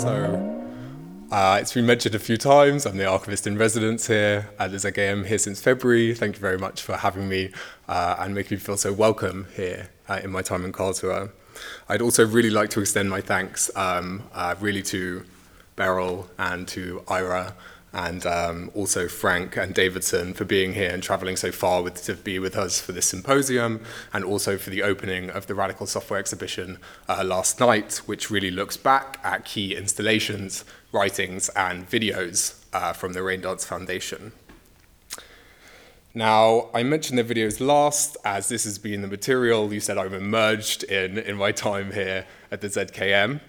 So, uh, it's been mentioned a few times. I'm the archivist in residence here at the ZKM here since February. Thank you very much for having me uh, and making me feel so welcome here uh, in my time in Karlsruhe. I'd also really like to extend my thanks um, uh, really to Beryl and to Ira and um, also Frank and Davidson for being here and traveling so far with, to be with us for this symposium, and also for the opening of the Radical Software exhibition uh, last night, which really looks back at key installations, writings, and videos uh, from the Raindance Foundation. Now, I mentioned the videos last, as this has been the material you said I'm emerged in in my time here at the ZKM.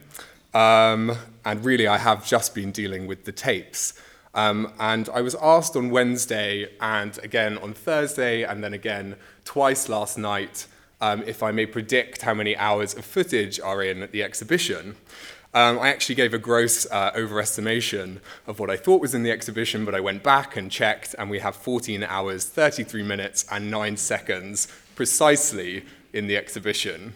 Um, and really, I have just been dealing with the tapes. Um, and I was asked on Wednesday and again on Thursday and then again twice last night um, if I may predict how many hours of footage are in the exhibition. Um, I actually gave a gross uh, overestimation of what I thought was in the exhibition, but I went back and checked, and we have 14 hours, 33 minutes, and 9 seconds precisely in the exhibition.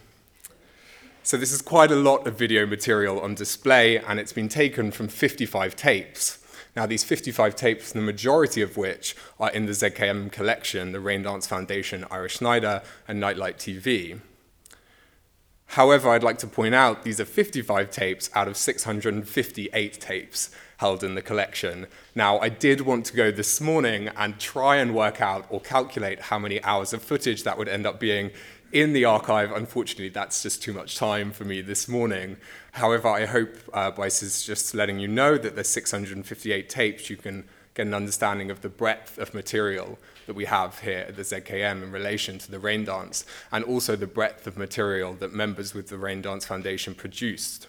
So, this is quite a lot of video material on display, and it's been taken from 55 tapes. Now, these 55 tapes, the majority of which are in the ZKM collection, the Raindance Foundation, Ira Schneider, and Nightlight TV. However, I'd like to point out these are 55 tapes out of 658 tapes held in the collection. Now, I did want to go this morning and try and work out or calculate how many hours of footage that would end up being in the archive. Unfortunately, that's just too much time for me this morning. However, I hope uh, by just letting you know that there's 658 tapes, you can get an understanding of the breadth of material that we have here at the ZKM in relation to the Raindance, and also the breadth of material that members with the Raindance Foundation produced.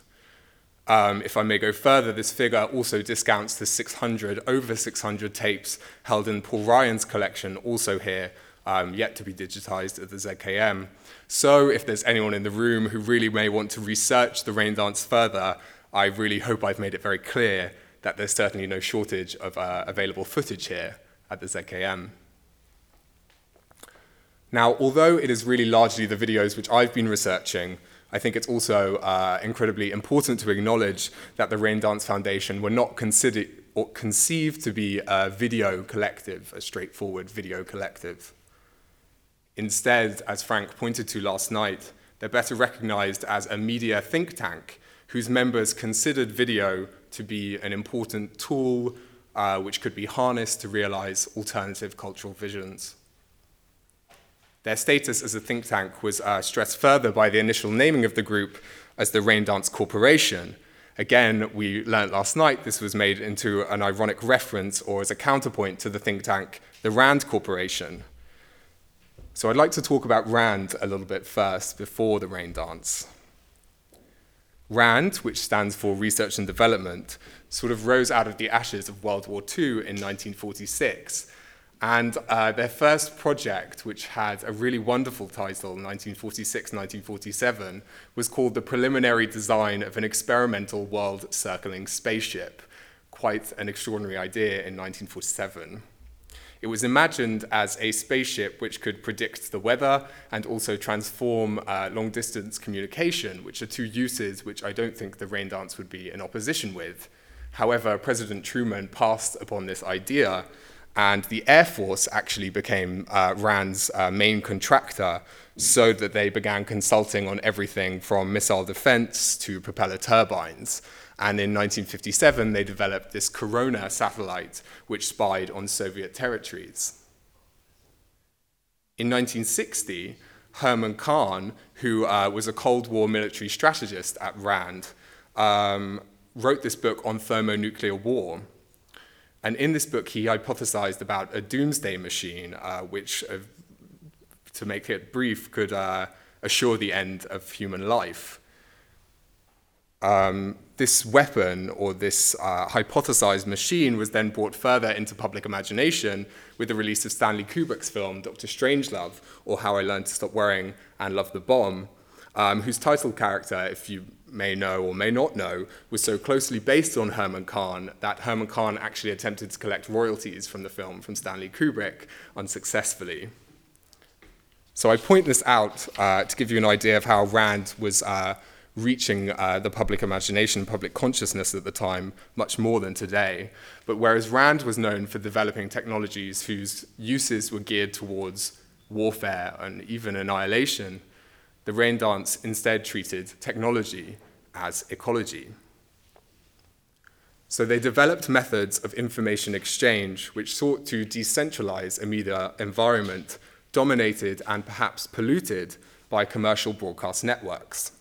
Um, if I may go further, this figure also discounts the 600, over 600 tapes held in Paul Ryan's collection, also here, um, yet to be digitized at the ZKM. So, if there's anyone in the room who really may want to research the Raindance further, I really hope I've made it very clear that there's certainly no shortage of uh, available footage here at the ZKM. Now, although it is really largely the videos which I've been researching, I think it's also uh, incredibly important to acknowledge that the Raindance Foundation were not considered or conceived to be a video collective, a straightforward video collective. Instead, as Frank pointed to last night, they're better recognized as a media think tank whose members considered video to be an important tool uh, which could be harnessed to realize alternative cultural visions. Their status as a think tank was uh, stressed further by the initial naming of the group as the Raindance Corporation. Again, we learned last night this was made into an ironic reference or as a counterpoint to the think tank, the RAND Corporation. So I'd like to talk about RAND a little bit first before the Raindance. RAND, which stands for Research and Development, sort of rose out of the ashes of World War II in 1946. And uh, their first project, which had a really wonderful title, 1946 1947, was called The Preliminary Design of an Experimental World Circling Spaceship. Quite an extraordinary idea in 1947. It was imagined as a spaceship which could predict the weather and also transform uh, long distance communication, which are two uses which I don't think the Raindance would be in opposition with. However, President Truman passed upon this idea, and the Air Force actually became uh, RAND's uh, main contractor so that they began consulting on everything from missile defense to propeller turbines. And in 1957, they developed this Corona satellite, which spied on Soviet territories. In 1960, Herman Kahn, who uh, was a Cold War military strategist at RAND, um, wrote this book on thermonuclear war. And in this book, he hypothesized about a doomsday machine, uh, which, uh, to make it brief, could uh, assure the end of human life. Um, this weapon or this uh, hypothesized machine was then brought further into public imagination with the release of Stanley Kubrick's film Doctor Strangelove, or How I Learned to Stop Worrying and Love the Bomb, um, whose title character, if you may know or may not know, was so closely based on Herman Kahn that Herman Kahn actually attempted to collect royalties from the film from Stanley Kubrick unsuccessfully. So I point this out uh, to give you an idea of how Rand was. Uh, reaching uh, the public imagination, public consciousness at the time, much more than today. But whereas Rand was known for developing technologies whose uses were geared towards warfare and even annihilation, the Raindance instead treated technology as ecology. So they developed methods of information exchange which sought to decentralize a media environment dominated and perhaps polluted by commercial broadcast networks.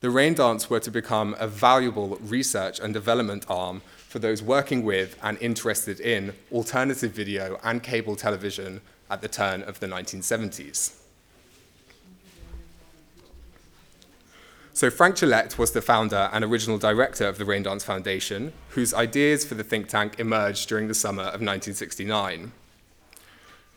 The Raindance were to become a valuable research and development arm for those working with and interested in alternative video and cable television at the turn of the 1970s. So Frank Gillette was the founder and original director of the Raindance Foundation, whose ideas for the think tank emerged during the summer of 1969.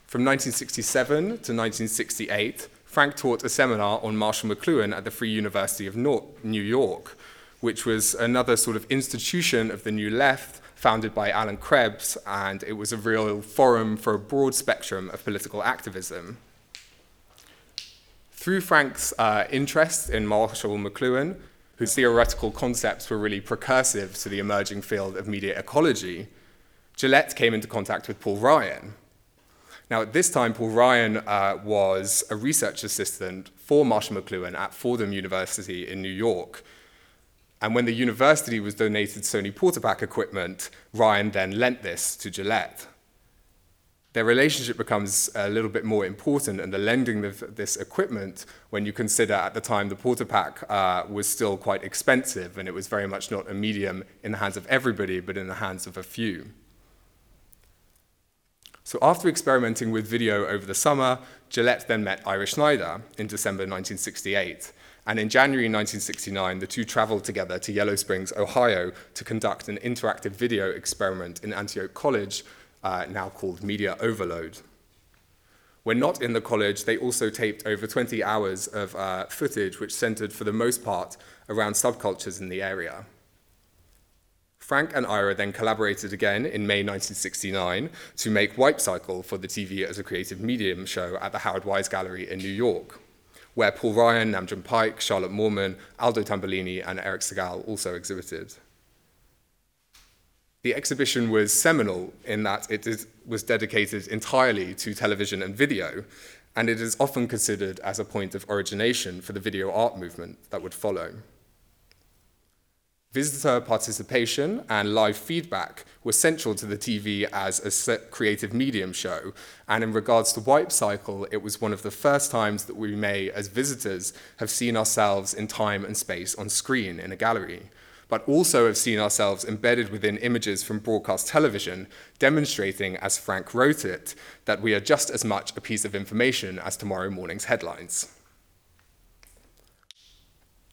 From 1967 to 1968, Frank taught a seminar on Marshall McLuhan at the Free University of New York, which was another sort of institution of the New Left founded by Allen Krebs, and it was a real forum for a broad spectrum of political activism. Through Frank's uh, interest in Marshall McLuhan, whose theoretical concepts were really precursive to the emerging field of media ecology, Gillette came into contact with Paul Ryan. Now, at this time, Paul Ryan uh, was a research assistant for Marshall McLuhan at Fordham University in New York. And when the university was donated Sony Portapak equipment, Ryan then lent this to Gillette. their relationship becomes a little bit more important and the lending of this equipment when you consider at the time the Portapak uh, was still quite expensive and it was very much not a medium in the hands of everybody but in the hands of a few. So after experimenting with video over the summer, Gillette then met Ira Schneider in December 1968. And in January 1969, the two traveled together to Yellow Springs, Ohio, to conduct an interactive video experiment in Antioch College uh, now called Media Overload. When not in the college, they also taped over 20 hours of uh, footage which centered for the most part around subcultures in the area. Frank and Ira then collaborated again in May 1969 to make Wipe Cycle for the TV as a creative medium show at the Howard Wise Gallery in New York, where Paul Ryan, Nam Paik, Charlotte Moorman, Aldo Tambellini, and Eric Siegel also exhibited. The exhibition was seminal in that it is, was dedicated entirely to television and video, and it is often considered as a point of origination for the video art movement that would follow. Visitor participation and live feedback were central to the TV as a creative medium show, and in regards to Wipe Cycle, it was one of the first times that we may, as visitors, have seen ourselves in time and space on screen in a gallery but also have seen ourselves embedded within images from broadcast television, demonstrating, as Frank wrote it, that we are just as much a piece of information as tomorrow morning's headlines.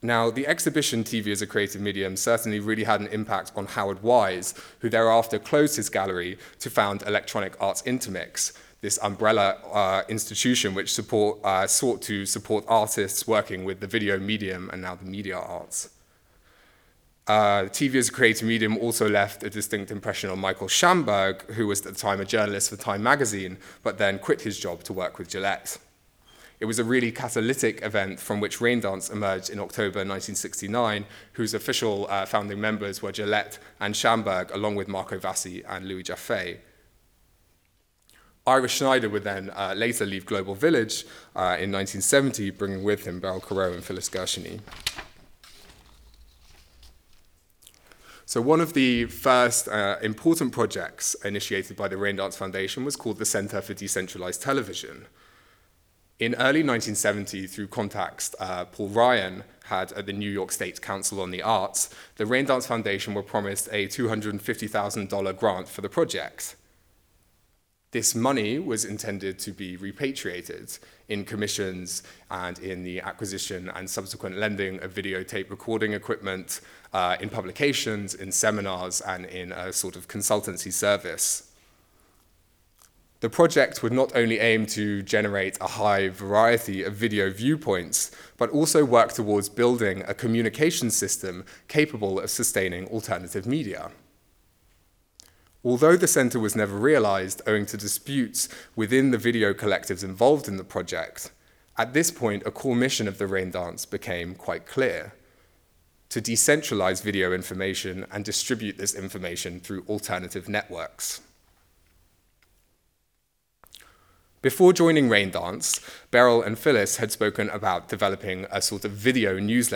Now, the exhibition TV as a creative medium certainly really had an impact on Howard Wise, who thereafter closed his gallery to found Electronic Arts Intermix, this umbrella uh, institution which support, uh, sought to support artists working with the video medium and now the media arts. Uh, TV as a creative medium also left a distinct impression on Michael Shamberg, who was at the time a journalist for Time magazine, but then quit his job to work with Gillette. It was a really catalytic event from which Raindance emerged in October 1969, whose official uh, founding members were Gillette and Shamberg, along with Marco Vassi and Louis Jaffe. Ira Schneider would then uh, later leave Global Village uh, in 1970, bringing with him Beryl Korot and Phyllis Gershuny. So one of the first uh, important projects initiated by the Raindance Foundation was called the Center for Decentralized Television. In early 1970, through contacts uh, Paul Ryan had at the New York State Council on the Arts, the Raindance Foundation were promised a $250,000 grant for the project. This money was intended to be repatriated in commissions and in the acquisition and subsequent lending of videotape recording equipment, uh, in publications, in seminars, and in a sort of consultancy service. The project would not only aim to generate a high variety of video viewpoints, but also work towards building a communication system capable of sustaining alternative media. Although the centre was never realised owing to disputes within the video collectives involved in the project, At this point, a core mission of the Raindance became quite clear to decentralize video information and distribute this information through alternative networks. Before joining Raindance, Beryl and Phyllis had spoken about developing a sort of video newsletter